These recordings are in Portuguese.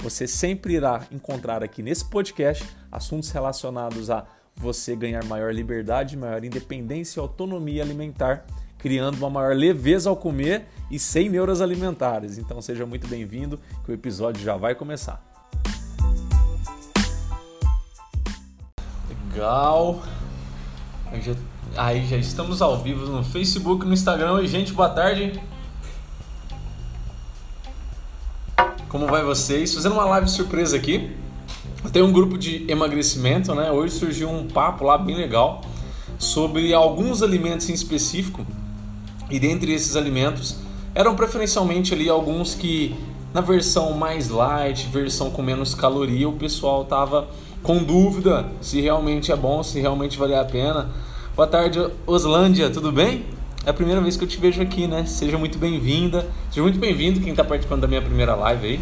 Você sempre irá encontrar aqui nesse podcast assuntos relacionados a você ganhar maior liberdade, maior independência e autonomia alimentar, criando uma maior leveza ao comer e sem neuras alimentares. Então seja muito bem-vindo, que o episódio já vai começar. Legal. Aí já estamos ao vivo no Facebook, no Instagram. Oi, gente, boa tarde. Como vai vocês? Fazendo uma live surpresa aqui. Tenho um grupo de emagrecimento, né? Hoje surgiu um papo lá bem legal sobre alguns alimentos em específico. E dentre esses alimentos eram preferencialmente ali alguns que na versão mais light, versão com menos caloria, o pessoal tava com dúvida se realmente é bom, se realmente vale a pena. Boa tarde, Oslândia, tudo bem? É a primeira vez que eu te vejo aqui, né? Seja muito bem-vinda. Seja muito bem-vindo quem está participando da minha primeira live aí.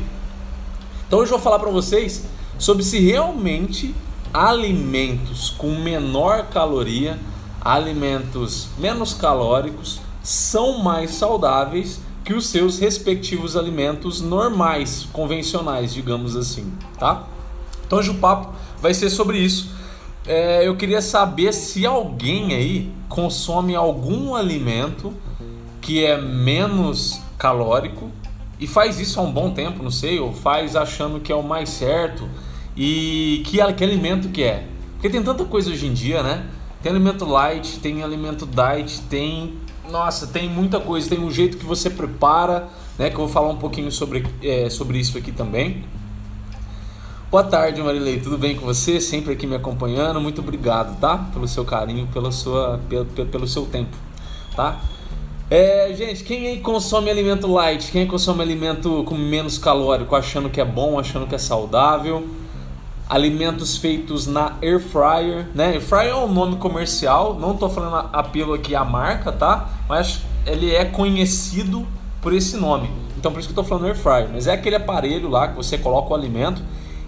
Então hoje eu vou falar para vocês sobre se realmente alimentos com menor caloria, alimentos menos calóricos, são mais saudáveis que os seus respectivos alimentos normais, convencionais, digamos assim, tá? Então hoje o papo vai ser sobre isso é, eu queria saber se alguém aí consome algum alimento que é menos calórico e faz isso há um bom tempo, não sei, ou faz achando que é o mais certo e que, que alimento que é. Porque tem tanta coisa hoje em dia, né? Tem alimento light, tem alimento diet, tem. Nossa, tem muita coisa. Tem um jeito que você prepara, né? Que eu vou falar um pouquinho sobre, é, sobre isso aqui também. Boa tarde, Marilei. Tudo bem com você? Sempre aqui me acompanhando. Muito obrigado, tá? Pelo seu carinho, pela sua, pelo, pelo seu tempo, tá? É, gente, quem aí consome alimento light? Quem consome alimento com menos calórico, achando que é bom, achando que é saudável? Alimentos feitos na air fryer, né? Air fryer é um nome comercial, não tô falando apelo aqui à marca, tá? Mas ele é conhecido por esse nome. Então por isso que eu tô falando air fryer, mas é aquele aparelho lá que você coloca o alimento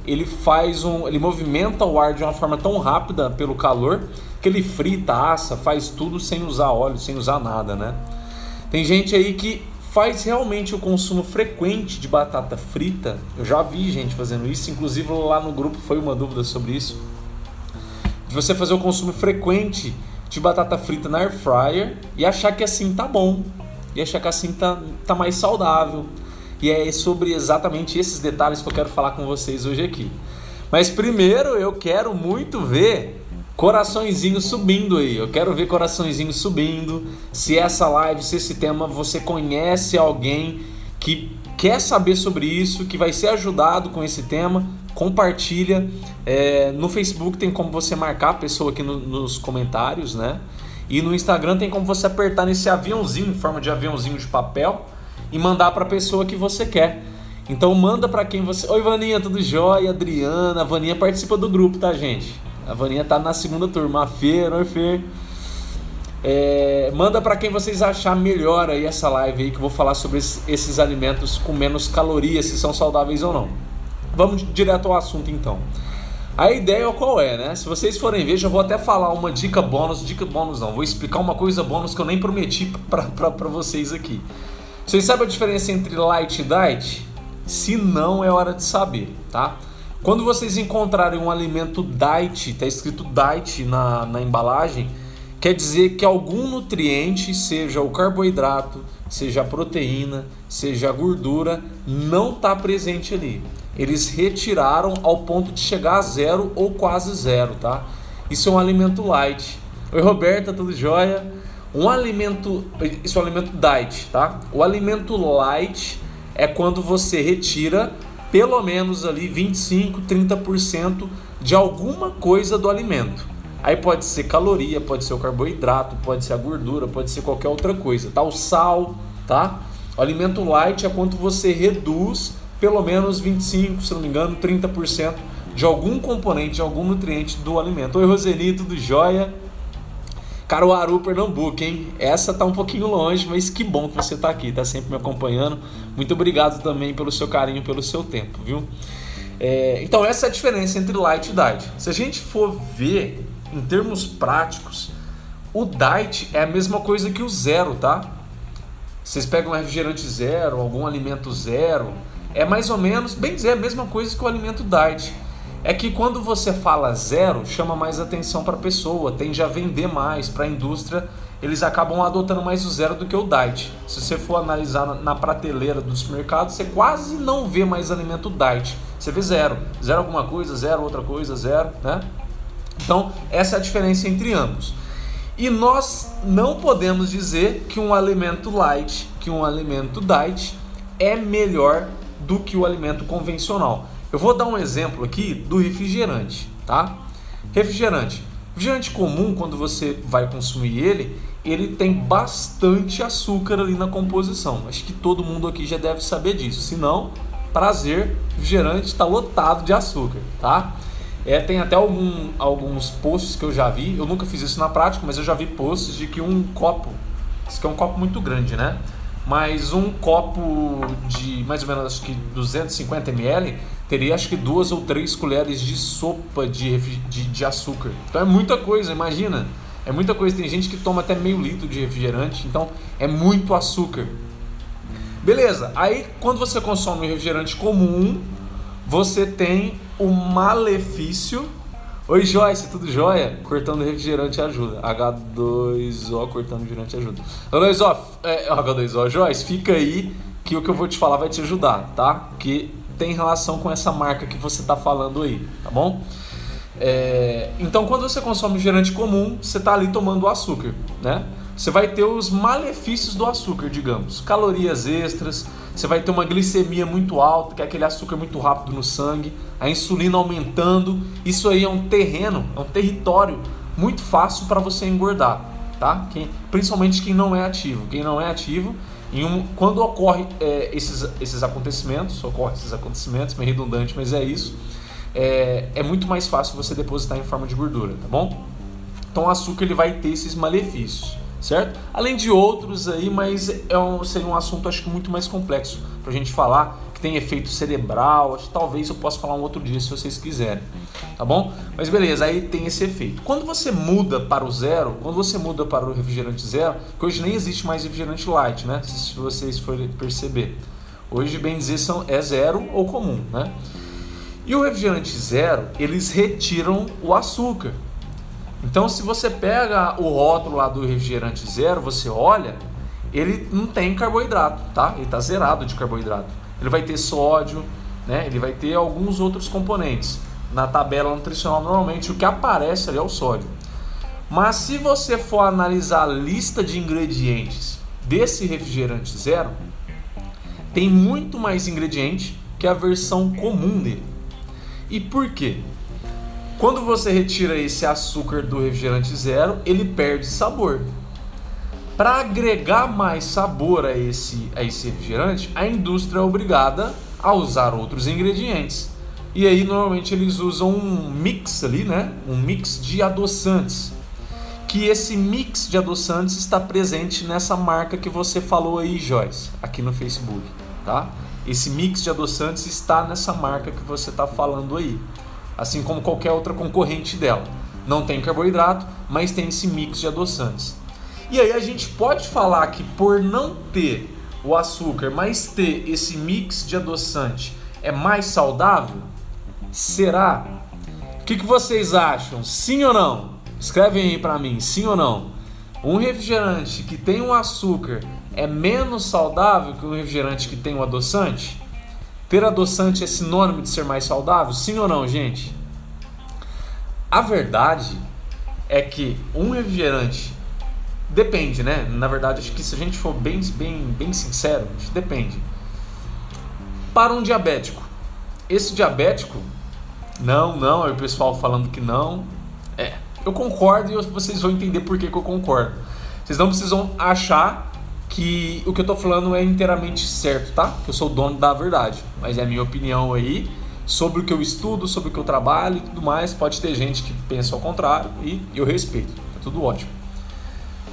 ele faz um, ele movimenta o ar de uma forma tão rápida pelo calor que ele frita, assa, faz tudo sem usar óleo, sem usar nada, né? Tem gente aí que faz realmente o consumo frequente de batata frita. Eu já vi gente fazendo isso, inclusive lá no grupo foi uma dúvida sobre isso. De você fazer o consumo frequente de batata frita na air fryer e achar que assim tá bom. E achar que assim tá, tá mais saudável e é sobre exatamente esses detalhes que eu quero falar com vocês hoje aqui. Mas primeiro eu quero muito ver coraçõezinho subindo aí. Eu quero ver coraçõezinho subindo. Se essa live, se esse tema você conhece alguém que quer saber sobre isso, que vai ser ajudado com esse tema, compartilha. É, no Facebook tem como você marcar a pessoa aqui no, nos comentários, né? E no Instagram tem como você apertar nesse aviãozinho, em forma de aviãozinho de papel e mandar para a pessoa que você quer. Então manda para quem você. Oi Vaninha, tudo jóia? Adriana, a Vaninha participa do grupo, tá, gente? A Vaninha tá na segunda turma. A Fer, oi Fer. É, manda para quem vocês achar melhor aí essa live aí que eu vou falar sobre esses alimentos com menos calorias, se são saudáveis ou não. Vamos direto ao assunto então. A ideia qual é, né? Se vocês forem ver, já vou até falar uma dica bônus, dica bônus não, vou explicar uma coisa bônus que eu nem prometi para vocês aqui. Vocês sabem a diferença entre light e diet? Se não, é hora de saber, tá? Quando vocês encontrarem um alimento diet, está escrito diet na, na embalagem, quer dizer que algum nutriente, seja o carboidrato, seja a proteína, seja a gordura, não está presente ali. Eles retiraram ao ponto de chegar a zero ou quase zero, tá? Isso é um alimento light. Oi, Roberta, tudo jóia? Um alimento, isso é um alimento diet, tá? O alimento light é quando você retira pelo menos ali 25, 30% de alguma coisa do alimento. Aí pode ser caloria, pode ser o carboidrato, pode ser a gordura, pode ser qualquer outra coisa, tá? O sal, tá? O alimento light é quando você reduz pelo menos 25, se não me engano, 30% de algum componente, de algum nutriente do alimento. Oi, Roseli, tudo jóia? Caruaru, Pernambuco, hein? Essa tá um pouquinho longe, mas que bom que você tá aqui, tá sempre me acompanhando. Muito obrigado também pelo seu carinho, pelo seu tempo, viu? É, então, essa é a diferença entre light e diet. Se a gente for ver em termos práticos, o diet é a mesma coisa que o zero, tá? Vocês pegam um refrigerante zero, algum alimento zero, é mais ou menos, bem dizer, a mesma coisa que o alimento diet é que quando você fala zero, chama mais atenção para a pessoa, tende a vender mais para a indústria, eles acabam adotando mais o zero do que o diet. Se você for analisar na prateleira dos mercados, você quase não vê mais alimento diet. Você vê zero, zero alguma coisa, zero outra coisa, zero, né? Então, essa é a diferença entre ambos. E nós não podemos dizer que um alimento light, que um alimento diet é melhor do que o alimento convencional. Eu vou dar um exemplo aqui do refrigerante, tá? Refrigerante. Refrigerante comum, quando você vai consumir ele, ele tem bastante açúcar ali na composição. Acho que todo mundo aqui já deve saber disso. Se não, prazer, refrigerante está lotado de açúcar, tá? É, tem até algum, alguns posts que eu já vi, eu nunca fiz isso na prática, mas eu já vi posts de que um copo, isso aqui é um copo muito grande, né? Mas um copo de mais ou menos acho que 250 ml teria acho que duas ou três colheres de sopa de, de, de, açúcar. Então é muita coisa, imagina. É muita coisa. Tem gente que toma até meio litro de refrigerante, então é muito açúcar. Beleza, aí quando você consome refrigerante comum, você tem o malefício. Oi Joyce, tudo jóia? Cortando refrigerante ajuda. H2O cortando refrigerante ajuda. H2O, é, H2O, Joyce, fica aí que o que eu vou te falar vai te ajudar, tá? Que tem relação com essa marca que você está falando aí, tá bom? É, então, quando você consome refrigerante comum, você está ali tomando açúcar, né? Você vai ter os malefícios do açúcar, digamos, calorias extras, você vai ter uma glicemia muito alta, que é aquele açúcar muito rápido no sangue, a insulina aumentando. Isso aí é um terreno, é um território muito fácil para você engordar, tá? Quem, principalmente quem não é ativo. Quem não é ativo um, quando ocorre é, esses, esses acontecimentos, ocorre esses acontecimentos, meio redundante, mas é isso, é, é muito mais fácil você depositar em forma de gordura, tá bom? Então o açúcar ele vai ter esses malefícios, certo? Além de outros aí, mas é um, seria um assunto acho que muito mais complexo para a gente falar tem efeito cerebral. Talvez eu possa falar um outro dia se vocês quiserem, tá bom? Mas beleza, aí tem esse efeito. Quando você muda para o zero, quando você muda para o refrigerante zero, que hoje nem existe mais refrigerante light, né? Se vocês forem perceber. Hoje, bem dizer, são, é zero ou comum, né? E o refrigerante zero, eles retiram o açúcar. Então, se você pega o rótulo lá do refrigerante zero, você olha, ele não tem carboidrato, tá? Ele está zerado de carboidrato ele vai ter sódio, né? ele vai ter alguns outros componentes. Na tabela nutricional, normalmente o que aparece ali é o sódio. Mas se você for analisar a lista de ingredientes desse refrigerante zero, tem muito mais ingrediente que a versão comum dele. E por quê? Quando você retira esse açúcar do refrigerante zero, ele perde sabor. Para agregar mais sabor a esse, a esse refrigerante, a indústria é obrigada a usar outros ingredientes. E aí normalmente eles usam um mix ali, né? Um mix de adoçantes. Que esse mix de adoçantes está presente nessa marca que você falou aí, Joyce, aqui no Facebook, tá? Esse mix de adoçantes está nessa marca que você está falando aí, assim como qualquer outra concorrente dela. Não tem carboidrato, mas tem esse mix de adoçantes. E aí a gente pode falar que por não ter o açúcar, mas ter esse mix de adoçante é mais saudável? Será? O que, que vocês acham? Sim ou não? Escrevem aí para mim, sim ou não? Um refrigerante que tem um açúcar é menos saudável que um refrigerante que tem um adoçante? Ter adoçante é sinônimo de ser mais saudável? Sim ou não, gente? A verdade é que um refrigerante Depende, né? Na verdade, acho que se a gente for bem, bem, bem sincero, depende. Para um diabético, esse diabético, não, não, é o pessoal falando que não. É, eu concordo e vocês vão entender por que, que eu concordo. Vocês não precisam achar que o que eu tô falando é inteiramente certo, tá? Que eu sou o dono da verdade. Mas é a minha opinião aí sobre o que eu estudo, sobre o que eu trabalho e tudo mais. Pode ter gente que pensa ao contrário e eu respeito. Tá tudo ótimo.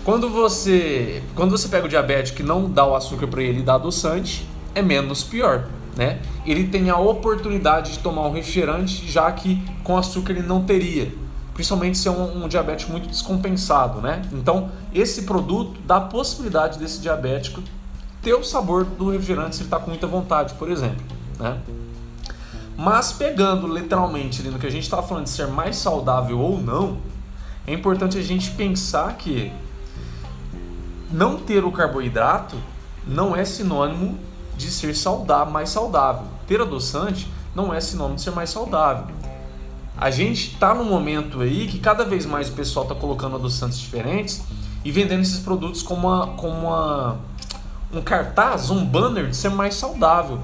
Quando você, quando você pega o diabético e não dá o açúcar para ele e dá adoçante, é menos pior, né? Ele tem a oportunidade de tomar um refrigerante, já que com açúcar ele não teria. Principalmente se é um, um diabético muito descompensado, né? Então, esse produto dá a possibilidade desse diabético ter o sabor do refrigerante se ele está com muita vontade, por exemplo, né? Mas pegando literalmente ali no que a gente estava falando de ser mais saudável ou não, é importante a gente pensar que não ter o carboidrato não é sinônimo de ser saudável, mais saudável. Ter adoçante não é sinônimo de ser mais saudável. A gente está num momento aí que cada vez mais o pessoal está colocando adoçantes diferentes e vendendo esses produtos como, uma, como uma, um cartaz, um banner de ser mais saudável.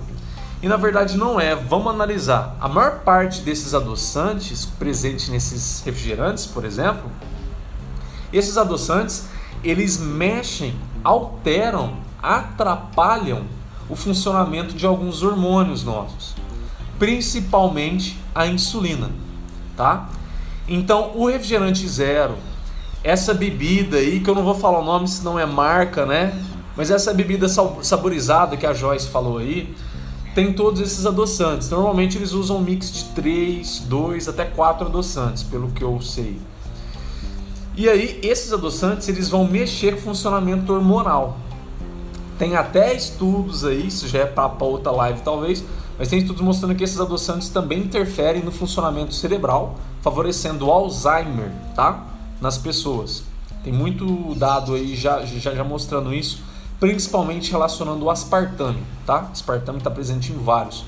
E na verdade não é. Vamos analisar. A maior parte desses adoçantes presentes nesses refrigerantes, por exemplo, esses adoçantes eles mexem, alteram, atrapalham o funcionamento de alguns hormônios nossos, principalmente a insulina, tá? Então, o refrigerante zero, essa bebida aí, que eu não vou falar o nome, se não é marca, né? Mas essa bebida saborizada que a Joyce falou aí, tem todos esses adoçantes. Normalmente eles usam um mix de 3, 2 até 4 adoçantes, pelo que eu sei. E aí, esses adoçantes eles vão mexer com o funcionamento hormonal. Tem até estudos aí, isso já é para outra live talvez, mas tem estudos mostrando que esses adoçantes também interferem no funcionamento cerebral, favorecendo o Alzheimer, tá? Nas pessoas. Tem muito dado aí já, já, já mostrando isso, principalmente relacionando o aspartame, tá? Aspartame está presente em vários.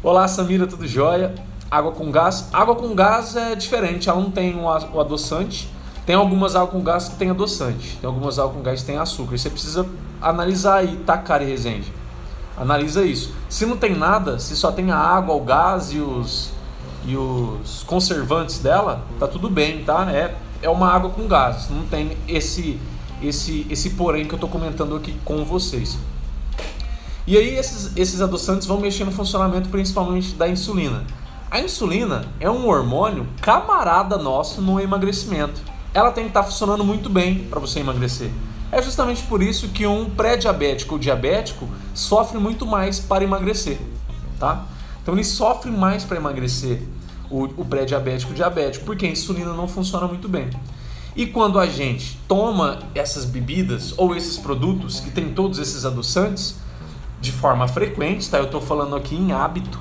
Olá, Samira, tudo jóia? Água com gás. Água com gás é diferente, ela não tem o adoçante, tem algumas águas com gás que tem adoçante, tem algumas águas com gás que tem açúcar. Você precisa analisar aí, tá, e Resende? Analisa isso. Se não tem nada, se só tem a água, o gás e os, e os conservantes dela, tá tudo bem, tá? É, é uma água com gás, não tem esse, esse, esse porém que eu tô comentando aqui com vocês. E aí esses, esses adoçantes vão mexer no funcionamento principalmente da insulina. A insulina é um hormônio camarada nosso no emagrecimento ela tem que estar tá funcionando muito bem para você emagrecer. É justamente por isso que um pré-diabético ou diabético sofre muito mais para emagrecer, tá? Então ele sofre mais para emagrecer o, o pré-diabético diabético, porque a insulina não funciona muito bem. E quando a gente toma essas bebidas ou esses produtos que tem todos esses adoçantes de forma frequente, tá? Eu estou falando aqui em hábito.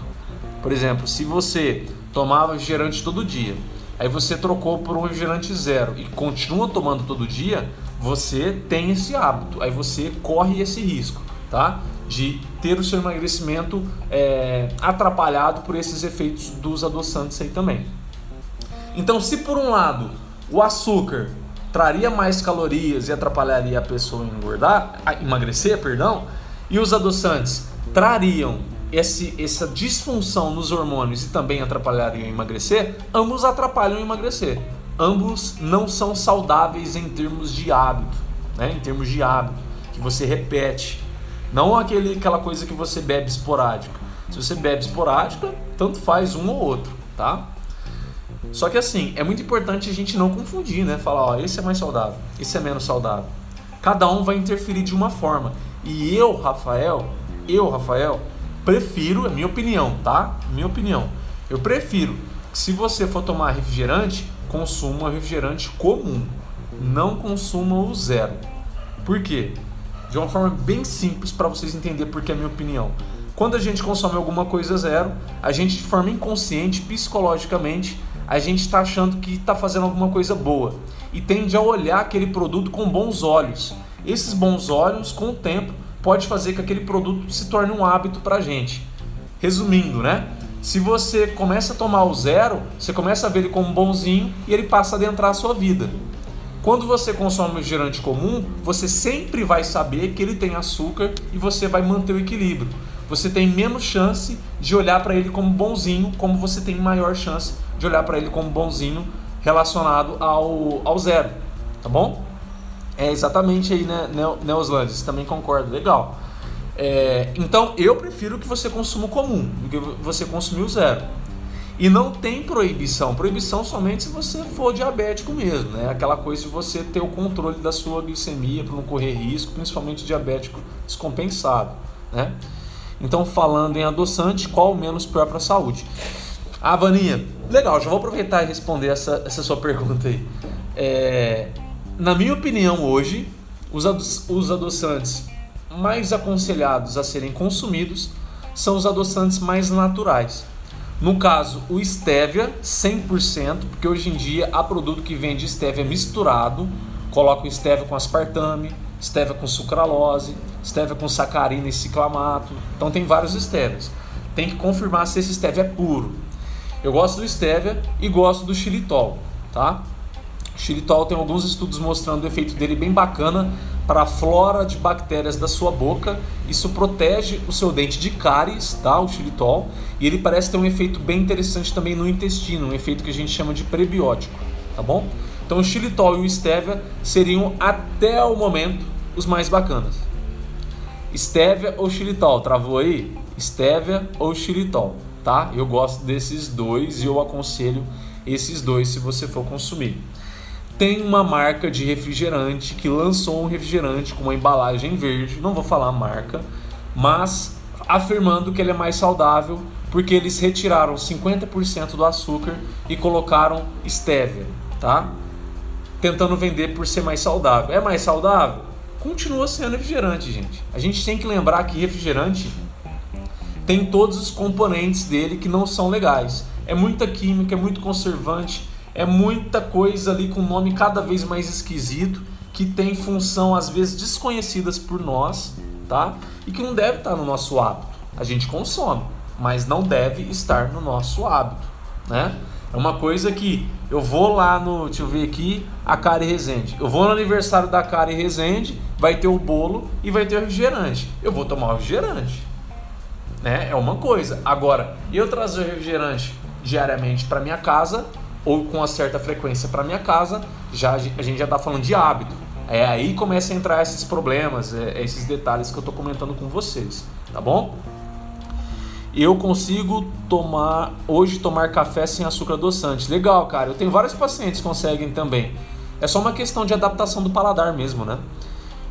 Por exemplo, se você tomava refrigerante todo dia, aí você trocou por um refrigerante zero e continua tomando todo dia, você tem esse hábito, aí você corre esse risco, tá? De ter o seu emagrecimento é, atrapalhado por esses efeitos dos adoçantes aí também. Então, se por um lado o açúcar traria mais calorias e atrapalharia a pessoa engordar, emagrecer, perdão, e os adoçantes trariam esse, essa disfunção nos hormônios e também atrapalhariam emagrecer, ambos atrapalham emagrecer. Ambos não são saudáveis em termos de hábito, né? em termos de hábito, que você repete. Não aquele, aquela coisa que você bebe esporádica. Se você bebe esporádica, tanto faz um ou outro, tá? Só que assim, é muito importante a gente não confundir, né? Falar, ó, esse é mais saudável, esse é menos saudável. Cada um vai interferir de uma forma. E eu, Rafael, eu, Rafael, prefiro, é minha opinião, tá? Minha opinião. Eu prefiro que se você for tomar refrigerante, consuma refrigerante comum. Não consuma o zero. Por quê? De uma forma bem simples para vocês entenderem porque é minha opinião. Quando a gente consome alguma coisa zero, a gente de forma inconsciente, psicologicamente, a gente está achando que está fazendo alguma coisa boa e tende a olhar aquele produto com bons olhos. Esses bons olhos, com o tempo, pode fazer que aquele produto se torne um hábito para a gente. Resumindo, né? Se você começa a tomar o zero, você começa a ver ele como bonzinho e ele passa a adentrar a sua vida. Quando você consome o gerante comum, você sempre vai saber que ele tem açúcar e você vai manter o equilíbrio. Você tem menos chance de olhar para ele como bonzinho, como você tem maior chance de olhar para ele como bonzinho relacionado ao, ao zero. Tá bom? É exatamente aí, né, Neoslandes, também concordo, legal. É, então eu prefiro que você consuma o comum do que você consumir o zero. E não tem proibição. Proibição somente se você for diabético mesmo, né? Aquela coisa de você ter o controle da sua glicemia para não correr risco, principalmente diabético descompensado, né? Então, falando em adoçante, qual o menos pior para a saúde? Ah, Vaninha, legal, já vou aproveitar e responder essa, essa sua pergunta aí. É, na minha opinião, hoje, os, os adoçantes mais aconselhados a serem consumidos são os adoçantes mais naturais. No caso, o stevia 100%, porque hoje em dia há produto que vende stevia misturado, coloca o stevia com aspartame, stevia com sucralose, stevia com sacarina e ciclamato. Então tem vários stevias. Tem que confirmar se esse stevia é puro. Eu gosto do stevia e gosto do xilitol, tá? O xilitol tem alguns estudos mostrando o efeito dele bem bacana para a flora de bactérias da sua boca. Isso protege o seu dente de cáries, tá? O xilitol. E ele parece ter um efeito bem interessante também no intestino, um efeito que a gente chama de prebiótico, tá bom? Então o xilitol e o stevia seriam até o momento os mais bacanas. Stevia ou xilitol? Travou aí? Stevia ou xilitol, tá? Eu gosto desses dois e eu aconselho esses dois se você for consumir tem uma marca de refrigerante que lançou um refrigerante com uma embalagem verde, não vou falar a marca, mas afirmando que ele é mais saudável porque eles retiraram 50% do açúcar e colocaram stevia, tá? Tentando vender por ser mais saudável. É mais saudável? Continua sendo refrigerante, gente. A gente tem que lembrar que refrigerante tem todos os componentes dele que não são legais. É muita química, é muito conservante, é muita coisa ali com nome cada vez mais esquisito, que tem função às vezes desconhecidas por nós, tá? E que não deve estar no nosso hábito. A gente consome, mas não deve estar no nosso hábito, né? É uma coisa que eu vou lá no, deixa eu ver aqui, a Kari Resende. Eu vou no aniversário da Kari Resende, vai ter o bolo e vai ter o refrigerante. Eu vou tomar o refrigerante. Né? É uma coisa. Agora, eu trazer o refrigerante diariamente para minha casa, ou com uma certa frequência para minha casa, já a gente já está falando de hábito. É aí começa a entrar esses problemas, é, esses detalhes que eu estou comentando com vocês, tá bom? Eu consigo tomar hoje tomar café sem açúcar adoçante. Legal, cara. Eu tenho vários pacientes que conseguem também. É só uma questão de adaptação do paladar mesmo, né?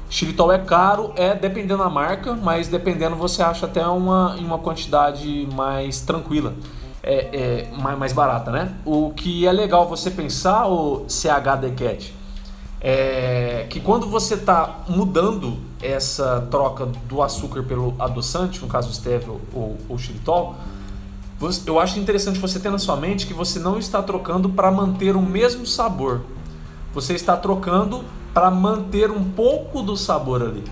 Xilitol é caro, é dependendo da marca, mas dependendo você acha até uma, uma quantidade mais tranquila é, é mais barata, né? O que é legal você pensar, o CH Cat, é que quando você está mudando essa troca do açúcar pelo adoçante, no caso stevia ou, ou xilitol, eu acho interessante você ter na sua mente que você não está trocando para manter o mesmo sabor. Você está trocando para manter um pouco do sabor ali.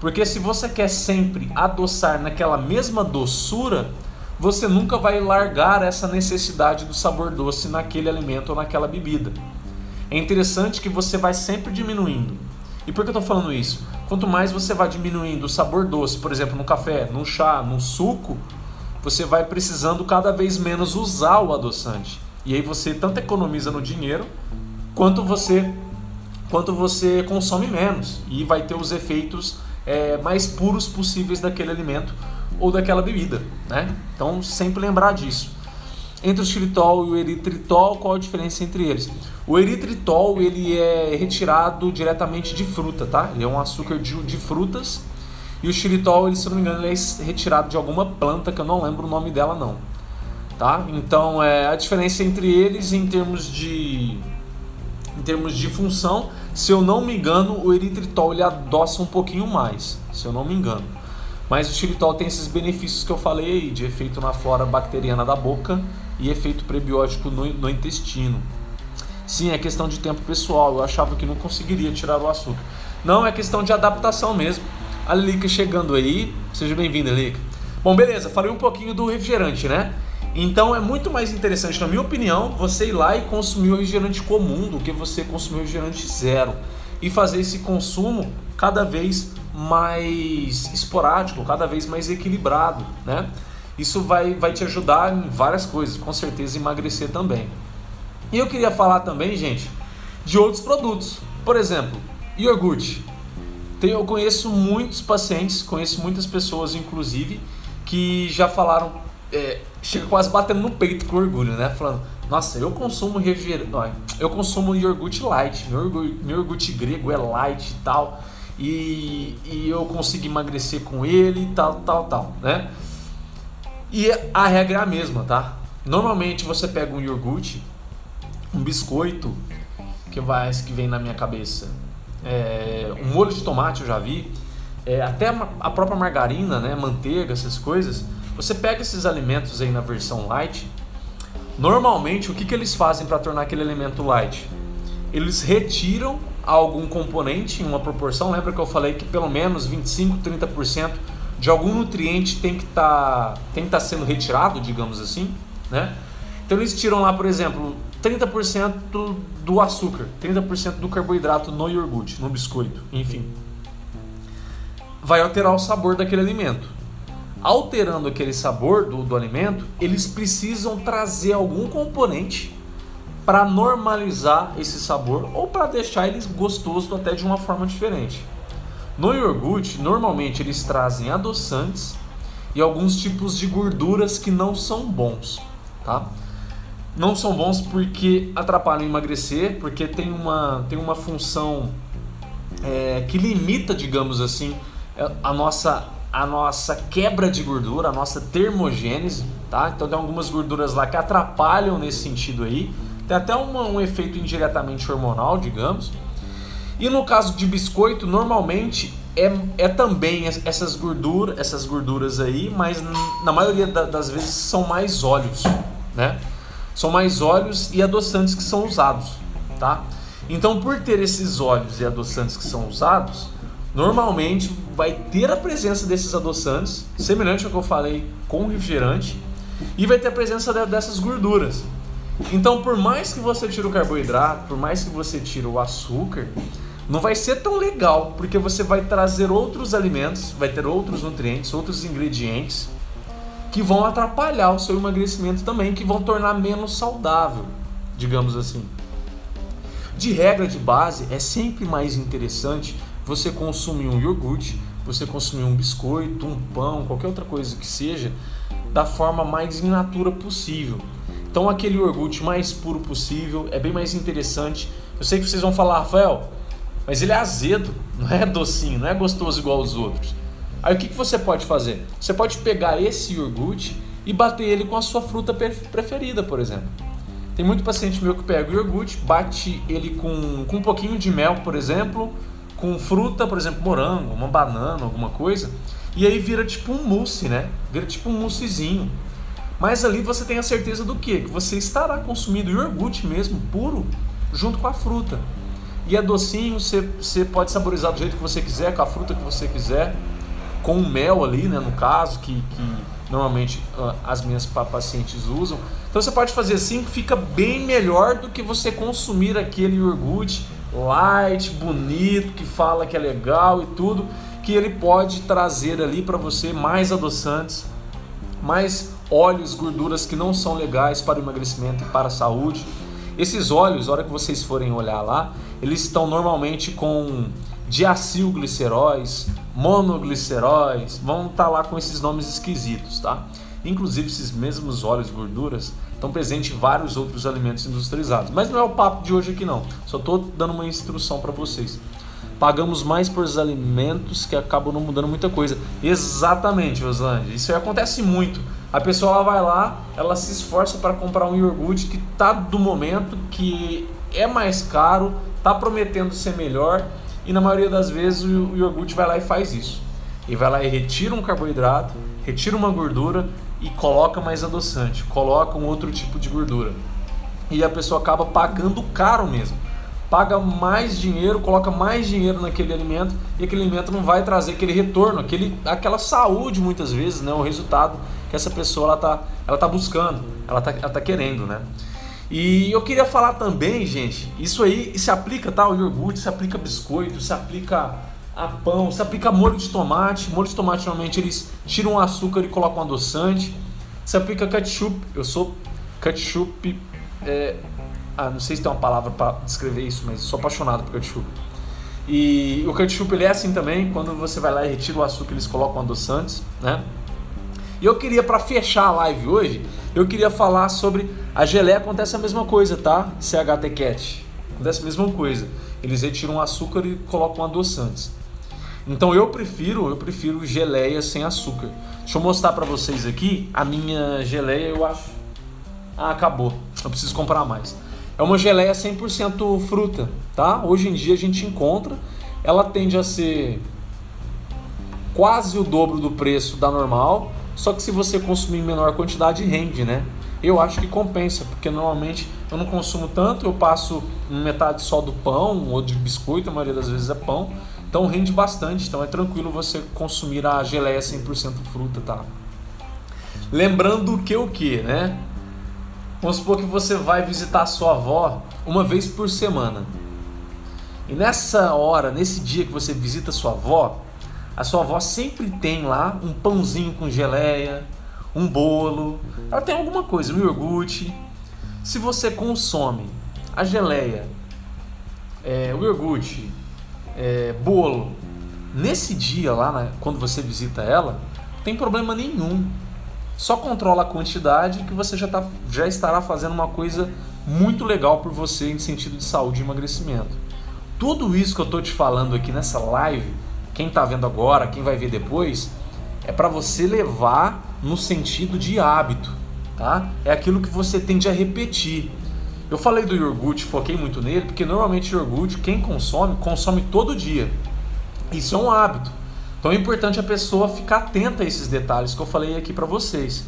Porque se você quer sempre adoçar naquela mesma doçura, você nunca vai largar essa necessidade do sabor doce naquele alimento ou naquela bebida. É interessante que você vai sempre diminuindo. E por que eu estou falando isso? Quanto mais você vai diminuindo o sabor doce, por exemplo, no café, no chá, no suco, você vai precisando cada vez menos usar o adoçante. E aí você tanto economiza no dinheiro, quanto você quanto você consome menos e vai ter os efeitos é, mais puros possíveis daquele alimento ou daquela bebida, né? Então sempre lembrar disso. Entre o xilitol e o eritritol, qual a diferença entre eles? O eritritol ele é retirado diretamente de fruta, tá? Ele é um açúcar de, de frutas. E o xilitol, ele, se não me engano, ele é retirado de alguma planta que eu não lembro o nome dela não, tá? Então é a diferença entre eles em termos de em termos de função, se eu não me engano, o eritritol ele adoça um pouquinho mais, se eu não me engano. Mas o xilitol tem esses benefícios que eu falei de efeito na flora bacteriana da boca e efeito prebiótico no, no intestino. Sim, é questão de tempo pessoal. Eu achava que não conseguiria tirar o açúcar. Não, é questão de adaptação mesmo. A Lilica chegando aí. Seja bem-vinda, Lilica. Bom, beleza. Falei um pouquinho do refrigerante, né? Então é muito mais interessante, na minha opinião, você ir lá e consumir o refrigerante comum do que você consumir o refrigerante zero. E fazer esse consumo cada vez mais esporádico, cada vez mais equilibrado, né? Isso vai, vai te ajudar em várias coisas, com certeza emagrecer também. E eu queria falar também, gente, de outros produtos. Por exemplo, iogurte. eu conheço muitos pacientes, conheço muitas pessoas, inclusive, que já falaram, é, chega quase batendo no peito com orgulho, né? Falando, nossa, eu consumo refrigerante, eu consumo iogurte light, meu iogurte, meu iogurte grego é light e tal, e, e eu consigo emagrecer com ele e tal, tal, tal, né? E a regra é a mesma, tá? Normalmente você pega um iogurte, um biscoito, que vai que vem na minha cabeça, é, um molho de tomate eu já vi, é, até a própria margarina, né, manteiga, essas coisas. Você pega esses alimentos aí na versão light. Normalmente, o que, que eles fazem para tornar aquele alimento light? Eles retiram algum componente em uma proporção. Lembra que eu falei que pelo menos 25, 30% de algum nutriente tem que tá, estar tá sendo retirado, digamos assim, né? Então eles tiram lá, por exemplo, 30% do açúcar, 30% do carboidrato no iogurte, no biscoito, enfim. Vai alterar o sabor daquele alimento. Alterando aquele sabor do, do alimento, eles precisam trazer algum componente para normalizar esse sabor ou para deixar ele gostoso até de uma forma diferente. No iogurte, normalmente eles trazem adoçantes e alguns tipos de gorduras que não são bons, tá? não são bons porque atrapalham emagrecer, porque tem uma, tem uma função é, que limita, digamos assim, é, a nossa, a nossa quebra de gordura, a nossa termogênese, tá? Então tem algumas gorduras lá que atrapalham nesse sentido aí. Tem até uma, um efeito indiretamente hormonal, digamos. E no caso de biscoito, normalmente é, é também essas gorduras, essas gorduras aí, mas na maioria das vezes são mais óleos, né? São mais óleos e adoçantes que são usados, tá? Então, por ter esses óleos e adoçantes que são usados, normalmente vai ter a presença desses adoçantes, semelhante ao que eu falei com o refrigerante, e vai ter a presença dessas gorduras. Então, por mais que você tire o carboidrato, por mais que você tire o açúcar, não vai ser tão legal, porque você vai trazer outros alimentos, vai ter outros nutrientes, outros ingredientes que vão atrapalhar o seu emagrecimento também, que vão tornar menos saudável, digamos assim. De regra de base, é sempre mais interessante você consumir um iogurte, você consumir um biscoito, um pão, qualquer outra coisa que seja, da forma mais in natura possível. Então aquele iogurte mais puro possível é bem mais interessante. Eu sei que vocês vão falar, Rafael, mas ele é azedo, não é docinho, não é gostoso igual os outros. Aí o que, que você pode fazer? Você pode pegar esse iogurte e bater ele com a sua fruta preferida, por exemplo. Tem muito paciente meu que pega o iogurte, bate ele com, com um pouquinho de mel, por exemplo, com fruta, por exemplo, morango, uma banana, alguma coisa, e aí vira tipo um mousse, né? Vira tipo um moussezinho. Mas ali você tem a certeza do quê? Que você estará consumindo iogurte mesmo, puro, junto com a fruta. E é docinho, você, você pode saborizar do jeito que você quiser, com a fruta que você quiser com mel ali, né, no caso, que, que normalmente uh, as minhas pacientes usam. Então você pode fazer assim que fica bem melhor do que você consumir aquele iogurte light, bonito, que fala que é legal e tudo, que ele pode trazer ali para você mais adoçantes, mais óleos, gorduras que não são legais para o emagrecimento e para a saúde. Esses óleos, na hora que vocês forem olhar lá, eles estão normalmente com diacilgliceróis, monogliceróis, vão estar tá lá com esses nomes esquisitos, tá? Inclusive esses mesmos óleos e gorduras estão presentes em vários outros alimentos industrializados. Mas não é o papo de hoje aqui não. Só estou dando uma instrução para vocês. Pagamos mais por os alimentos que acabam não mudando muita coisa. Exatamente, Roslândia. Isso acontece muito. A pessoa ela vai lá, ela se esforça para comprar um iogurte que tá do momento, que é mais caro, tá prometendo ser melhor e na maioria das vezes o iogurte vai lá e faz isso. E vai lá e retira um carboidrato, retira uma gordura e coloca mais adoçante, coloca um outro tipo de gordura. E a pessoa acaba pagando caro mesmo. Paga mais dinheiro, coloca mais dinheiro naquele alimento e aquele alimento não vai trazer aquele retorno, aquele, aquela saúde muitas vezes, né? O resultado que essa pessoa ela tá, ela tá buscando, ela tá, ela tá querendo, né? E eu queria falar também, gente, isso aí se aplica tá, ao iogurte, se aplica a biscoito, se aplica a pão, se aplica a molho de tomate. Molho de tomate normalmente eles tiram o açúcar e colocam um adoçante. Se aplica ketchup. Eu sou ketchup. É, ah, não sei se tem uma palavra para descrever isso, mas sou apaixonado por ketchup. E o ketchup ele é assim também, quando você vai lá e retira o açúcar, eles colocam adoçantes, né? E eu queria, para fechar a live hoje, eu queria falar sobre a geleia. Acontece a mesma coisa, tá? CHT Cat. Acontece a mesma coisa. Eles retiram o açúcar e colocam adoçantes. Então eu prefiro, eu prefiro geleia sem açúcar. Deixa eu mostrar para vocês aqui a minha geleia, eu acho. Ah, acabou. Eu preciso comprar mais. É uma geleia 100% fruta, tá? Hoje em dia a gente encontra. Ela tende a ser quase o dobro do preço da normal, só que se você consumir em menor quantidade rende, né? Eu acho que compensa, porque normalmente eu não consumo tanto, eu passo metade só do pão ou de biscoito, a maioria das vezes é pão. Então rende bastante, então é tranquilo você consumir a geleia 100% fruta, tá? Lembrando que o que, né? Vamos supor que você vai visitar sua avó uma vez por semana. E nessa hora, nesse dia que você visita sua avó, a sua avó sempre tem lá um pãozinho com geleia, um bolo, ela tem alguma coisa, um iogurte. Se você consome a geleia, é, o iogurte, é, bolo, nesse dia lá, né, quando você visita ela, não tem problema nenhum. Só controla a quantidade que você já, tá, já estará fazendo uma coisa muito legal por você em sentido de saúde e emagrecimento. Tudo isso que eu estou te falando aqui nessa live, quem está vendo agora, quem vai ver depois, é para você levar no sentido de hábito, tá? É aquilo que você tende a repetir. Eu falei do iogurte, foquei muito nele, porque normalmente iogurte, quem consome, consome todo dia. Isso é um hábito. Então é importante a pessoa ficar atenta a esses detalhes que eu falei aqui para vocês.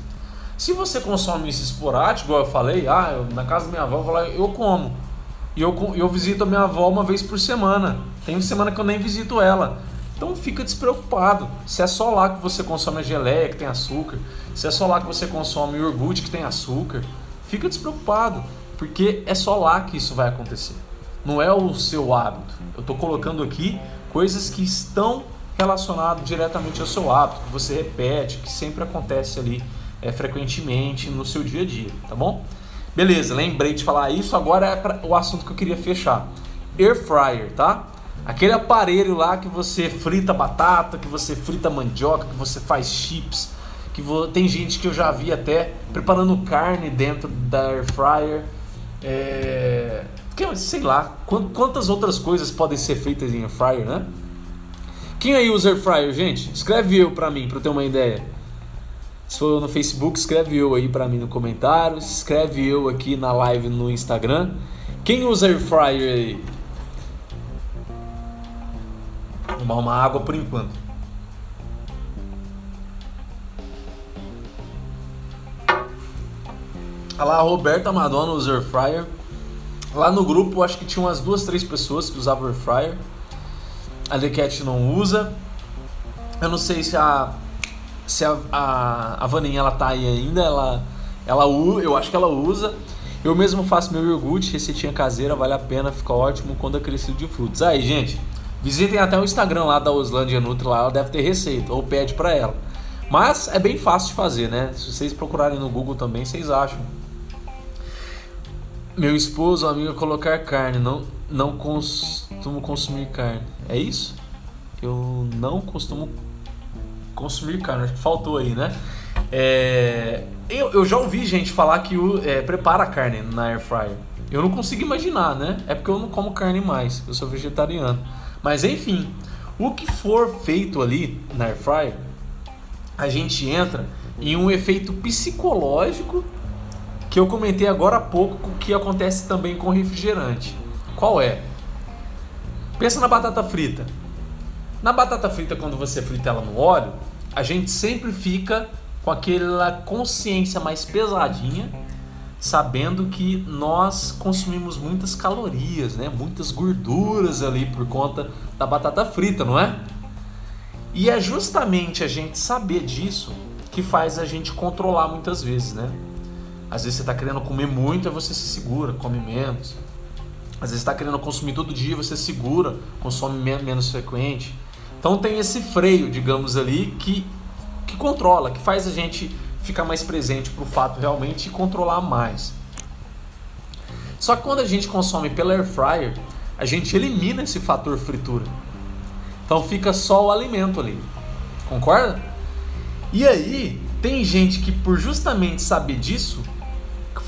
Se você consome isso esporádico, igual eu falei, ah, eu, na casa da minha avó eu, lá, eu como. E eu, eu visito a minha avó uma vez por semana. Tem semana que eu nem visito ela. Então fica despreocupado. Se é só lá que você consome a geleia que tem açúcar, se é só lá que você consome o iogurte que tem açúcar, fica despreocupado, porque é só lá que isso vai acontecer. Não é o seu hábito. Eu estou colocando aqui coisas que estão relacionado diretamente ao seu hábito, que você repete, que sempre acontece ali é, frequentemente no seu dia a dia, tá bom? Beleza, lembrei de falar isso, agora é pra, o assunto que eu queria fechar. Air fryer, tá? Aquele aparelho lá que você frita batata, que você frita mandioca, que você faz chips, que vo... tem gente que eu já vi até preparando carne dentro da air fryer. É... sei lá, quantas outras coisas podem ser feitas em air fryer, né? Quem aí usa Air Fryer, gente? Escreve eu pra mim, pra eu ter uma ideia. Se for no Facebook, escreve eu aí pra mim no comentário. Escreve eu aqui na live no Instagram. Quem usa Air Fryer aí? Vou tomar uma água por enquanto. Olha lá, a Roberta Madonna usa Air Fryer. Lá no grupo, acho que tinha umas duas, três pessoas que usavam Air Fryer a Decat não usa. Eu não sei se a se a, a, a Vaninha ela tá aí ainda, ela ela eu acho que ela usa. Eu mesmo faço meu iogurte, receitinha caseira, vale a pena, fica ótimo quando é crescido de frutos. Aí, gente, visitem até o Instagram lá da Oslândia Nutri, lá ela deve ter receita, ou pede para ela. Mas é bem fácil de fazer, né? Se vocês procurarem no Google também, vocês acham. Meu esposo, amigo, colocar carne, não não costumo consumir carne. É isso? Eu não costumo consumir carne. Acho que faltou aí, né? É, eu, eu já ouvi gente falar que o, é, prepara carne na air fryer. Eu não consigo imaginar, né? É porque eu não como carne mais. Eu sou vegetariano. Mas enfim, o que for feito ali na air fryer, a gente entra em um efeito psicológico que eu comentei agora há pouco que acontece também com refrigerante. Qual é? Pensa na batata frita. Na batata frita, quando você frita ela no óleo, a gente sempre fica com aquela consciência mais pesadinha, sabendo que nós consumimos muitas calorias, né? muitas gorduras ali por conta da batata frita, não é? E é justamente a gente saber disso que faz a gente controlar muitas vezes, né? Às vezes você está querendo comer muito, e você se segura, come menos. Às vezes está querendo consumir todo dia, você segura, consome menos frequente. Então tem esse freio, digamos ali, que, que controla, que faz a gente ficar mais presente para o fato realmente e controlar mais. Só que quando a gente consome pela air fryer, a gente elimina esse fator fritura. Então fica só o alimento ali. Concorda? E aí, tem gente que por justamente saber disso,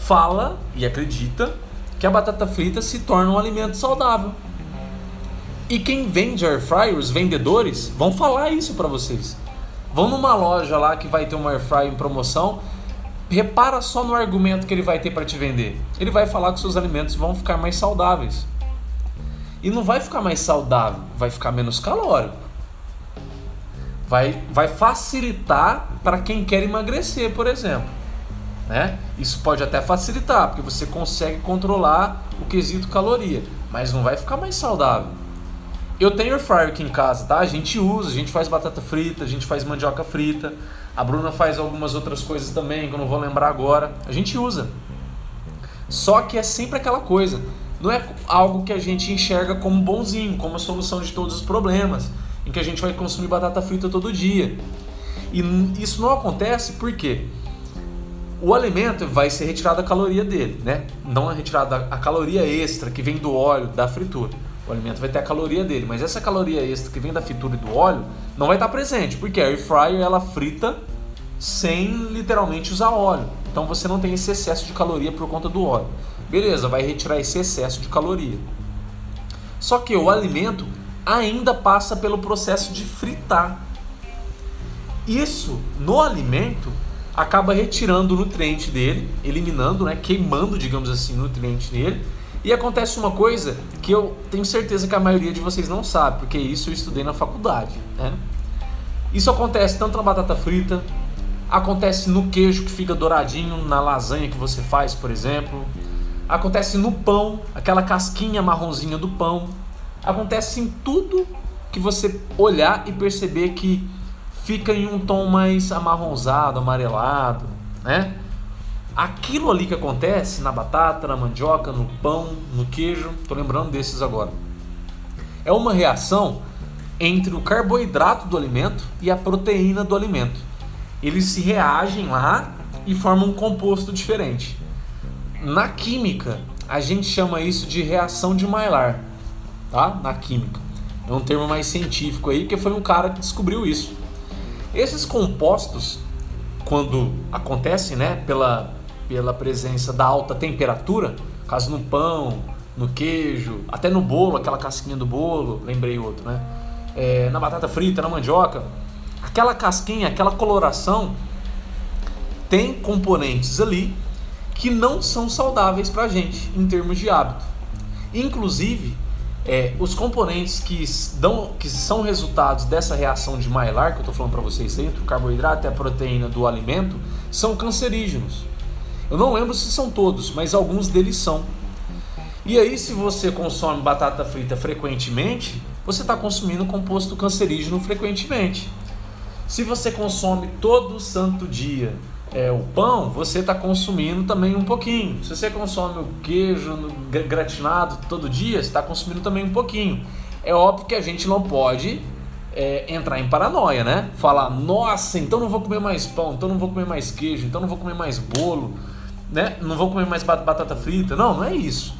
fala e acredita que a batata frita se torna um alimento saudável. E quem vende air fryer, os vendedores, vão falar isso para vocês. Vão numa loja lá que vai ter uma air fryer em promoção, repara só no argumento que ele vai ter para te vender. Ele vai falar que seus alimentos vão ficar mais saudáveis. E não vai ficar mais saudável, vai ficar menos calórico. Vai, vai facilitar para quem quer emagrecer, por exemplo. Né? Isso pode até facilitar, porque você consegue controlar o quesito caloria, mas não vai ficar mais saudável. Eu tenho air fryer aqui em casa, tá? A gente usa, a gente faz batata frita, a gente faz mandioca frita. A Bruna faz algumas outras coisas também que eu não vou lembrar agora. A gente usa. Só que é sempre aquela coisa. Não é algo que a gente enxerga como bonzinho, como a solução de todos os problemas, em que a gente vai consumir batata frita todo dia. E isso não acontece porque o alimento vai ser retirada a caloria dele, né? Não é retirada a caloria extra que vem do óleo da fritura. O alimento vai ter a caloria dele, mas essa caloria extra que vem da fritura e do óleo não vai estar presente, porque a air fryer ela frita sem literalmente usar óleo. Então você não tem esse excesso de caloria por conta do óleo. Beleza, vai retirar esse excesso de caloria. Só que o alimento ainda passa pelo processo de fritar. Isso no alimento acaba retirando o nutriente dele, eliminando, né, queimando, digamos assim, o nutriente dele e acontece uma coisa que eu tenho certeza que a maioria de vocês não sabe, porque isso eu estudei na faculdade. Né? Isso acontece tanto na batata frita, acontece no queijo que fica douradinho na lasanha que você faz, por exemplo. Acontece no pão, aquela casquinha marronzinha do pão. Acontece em tudo que você olhar e perceber que fica em um tom mais amarronzado, amarelado, né? Aquilo ali que acontece na batata, na mandioca, no pão, no queijo, tô lembrando desses agora. É uma reação entre o carboidrato do alimento e a proteína do alimento. Eles se reagem lá e formam um composto diferente. Na química, a gente chama isso de reação de Maillard, tá? Na química. É um termo mais científico aí, porque foi um cara que descobriu isso. Esses compostos, quando acontecem, né, pela pela presença da alta temperatura, caso no pão, no queijo, até no bolo, aquela casquinha do bolo, lembrei outro, né? É, na batata frita, na mandioca, aquela casquinha, aquela coloração tem componentes ali que não são saudáveis para a gente em termos de hábito. Inclusive, é, os componentes que, dão, que são resultados dessa reação de Maillard, que eu estou falando para vocês aí, entre o carboidrato e a proteína do alimento, são cancerígenos. Eu não lembro se são todos, mas alguns deles são. E aí, se você consome batata frita frequentemente, você está consumindo composto cancerígeno frequentemente. Se você consome todo santo dia é, o pão, você está consumindo também um pouquinho. Se você consome o queijo gratinado todo dia, você está consumindo também um pouquinho. É óbvio que a gente não pode é, entrar em paranoia, né? Falar, nossa, então não vou comer mais pão, então não vou comer mais queijo, então não vou comer mais bolo né? Não vou comer mais batata frita. Não, não é isso.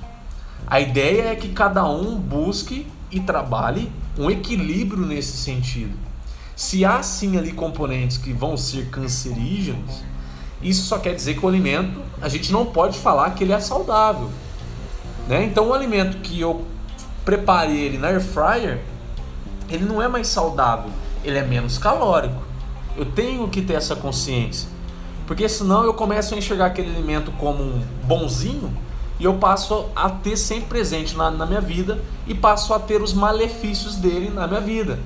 A ideia é que cada um busque e trabalhe um equilíbrio nesse sentido. Se há sim ali componentes que vão ser cancerígenos, isso só quer dizer que o alimento, a gente não pode falar que ele é saudável. Né? Então o alimento que eu prepare ele na air fryer, ele não é mais saudável, ele é menos calórico. Eu tenho que ter essa consciência. Porque senão eu começo a enxergar aquele alimento como um bonzinho e eu passo a ter sempre presente na, na minha vida e passo a ter os malefícios dele na minha vida.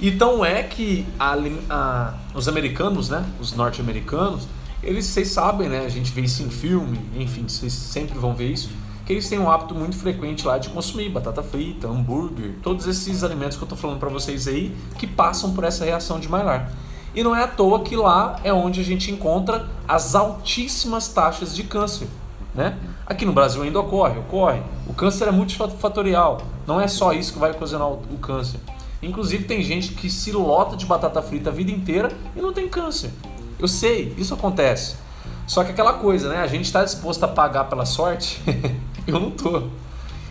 Então é que a, a, os americanos, né, os norte-americanos, eles, vocês sabem, né, a gente vê isso em filme, enfim, vocês sempre vão ver isso, que eles têm um hábito muito frequente lá de consumir batata frita, hambúrguer, todos esses alimentos que eu estou falando para vocês aí, que passam por essa reação de Maillard. E não é à toa que lá é onde a gente encontra as altíssimas taxas de câncer. Né? Aqui no Brasil ainda ocorre, ocorre. O câncer é multifatorial, não é só isso que vai ocasionar o câncer. Inclusive tem gente que se lota de batata frita a vida inteira e não tem câncer. Eu sei, isso acontece. Só que aquela coisa, né? A gente está disposto a pagar pela sorte? Eu não tô.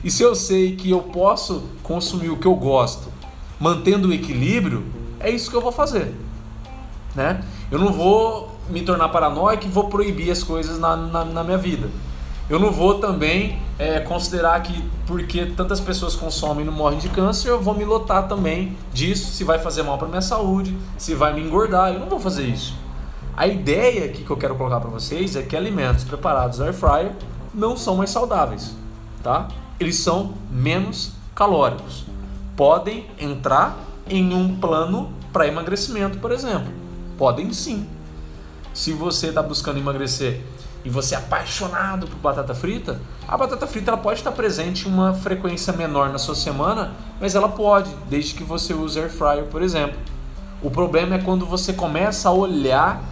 E se eu sei que eu posso consumir o que eu gosto, mantendo o equilíbrio, é isso que eu vou fazer. Né? Eu não vou me tornar paranoico e vou proibir as coisas na, na, na minha vida. Eu não vou também é, considerar que porque tantas pessoas consomem e não morrem de câncer, eu vou me lotar também disso, se vai fazer mal para minha saúde, se vai me engordar. Eu não vou fazer isso. A ideia aqui que eu quero colocar para vocês é que alimentos preparados air fryer não são mais saudáveis, tá? Eles são menos calóricos. Podem entrar em um plano para emagrecimento, por exemplo. Podem sim. Se você está buscando emagrecer e você é apaixonado por batata frita, a batata frita ela pode estar presente em uma frequência menor na sua semana, mas ela pode, desde que você use air fryer, por exemplo. O problema é quando você começa a olhar,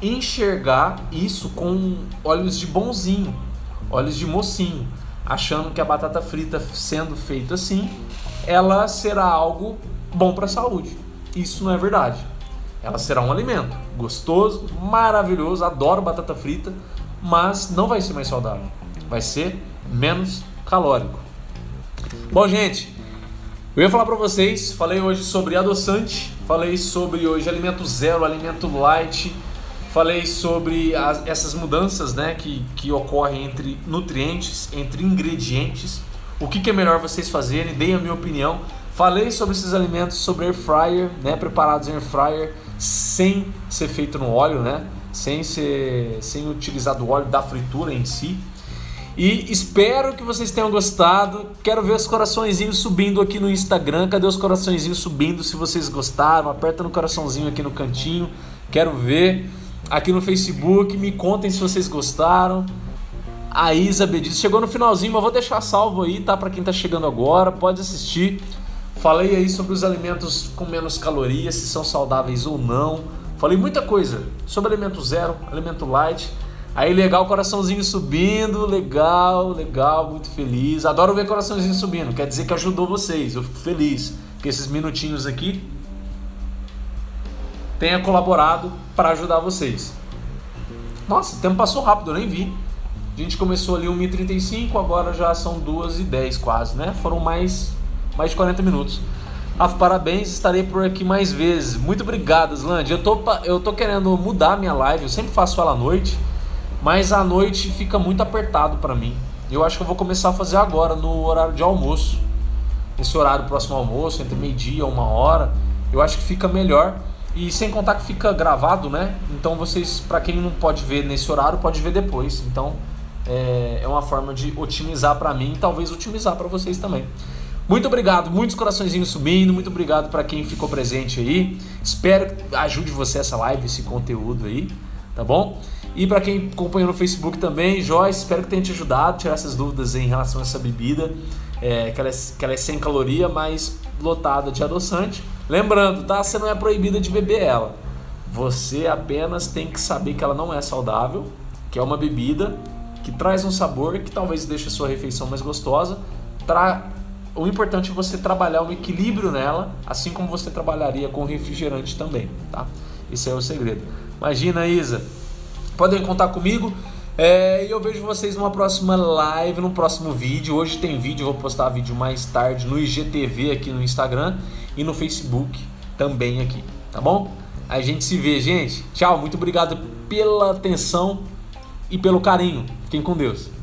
enxergar isso com olhos de bonzinho, olhos de mocinho, achando que a batata frita sendo feita assim, ela será algo bom para a saúde. Isso não é verdade. Ela será um alimento gostoso, maravilhoso, adoro batata frita, mas não vai ser mais saudável. Vai ser menos calórico. Bom, gente, eu ia falar para vocês, falei hoje sobre adoçante, falei sobre hoje alimento zero, alimento light, falei sobre as, essas mudanças né, que, que ocorrem entre nutrientes, entre ingredientes, o que, que é melhor vocês fazerem, dei a minha opinião. Falei sobre esses alimentos, sobre air fryer, né, preparados em air fryer, sem ser feito no óleo, né? Sem ser sem utilizar do óleo da fritura em si. E espero que vocês tenham gostado. Quero ver os coraçõezinhos subindo aqui no Instagram. Cadê os coraçõezinhos subindo? Se vocês gostaram, aperta no coraçãozinho aqui no cantinho. Quero ver. Aqui no Facebook, me contem se vocês gostaram. A Isa Bediz chegou no finalzinho, mas vou deixar salvo aí, tá? Para quem tá chegando agora, pode assistir. Falei aí sobre os alimentos com menos calorias, se são saudáveis ou não. Falei muita coisa sobre alimento zero, alimento light. Aí legal, coraçãozinho subindo, legal, legal, muito feliz. Adoro ver coraçãozinho subindo, quer dizer que ajudou vocês. Eu fico feliz que esses minutinhos aqui tenha colaborado para ajudar vocês. Nossa, o tempo passou rápido, eu nem vi. A gente começou ali 1h35, agora já são 2h10 quase, né? Foram mais mais de 40 minutos. Rafa, parabéns, estarei por aqui mais vezes. Muito obrigado, Slande. Eu tô, eu tô querendo mudar minha live, eu sempre faço ela à noite, mas à noite fica muito apertado para mim. Eu acho que eu vou começar a fazer agora, no horário de almoço. Esse horário próximo ao almoço, entre meio-dia e uma hora, eu acho que fica melhor. E sem contar que fica gravado, né? Então vocês, para quem não pode ver nesse horário, pode ver depois. Então é, é uma forma de otimizar para mim e talvez otimizar para vocês também. Muito obrigado, muitos coraçõezinhos subindo, muito obrigado para quem ficou presente aí. Espero que ajude você essa live, esse conteúdo aí, tá bom? E para quem acompanhou no Facebook também, Joyce, espero que tenha te ajudado a tirar essas dúvidas em relação a essa bebida, é, que, ela é, que ela é sem caloria, mas lotada de adoçante. Lembrando, tá? Você não é proibida de beber ela. Você apenas tem que saber que ela não é saudável, que é uma bebida que traz um sabor que talvez deixe a sua refeição mais gostosa, tra o importante é você trabalhar um equilíbrio nela, assim como você trabalharia com refrigerante também, tá? Esse é o segredo. Imagina, Isa. Podem contar comigo. É, e eu vejo vocês numa próxima live, no próximo vídeo. Hoje tem vídeo, vou postar vídeo mais tarde no IGTV aqui no Instagram e no Facebook também aqui, tá bom? A gente se vê, gente. Tchau, muito obrigado pela atenção e pelo carinho. Fiquem com Deus.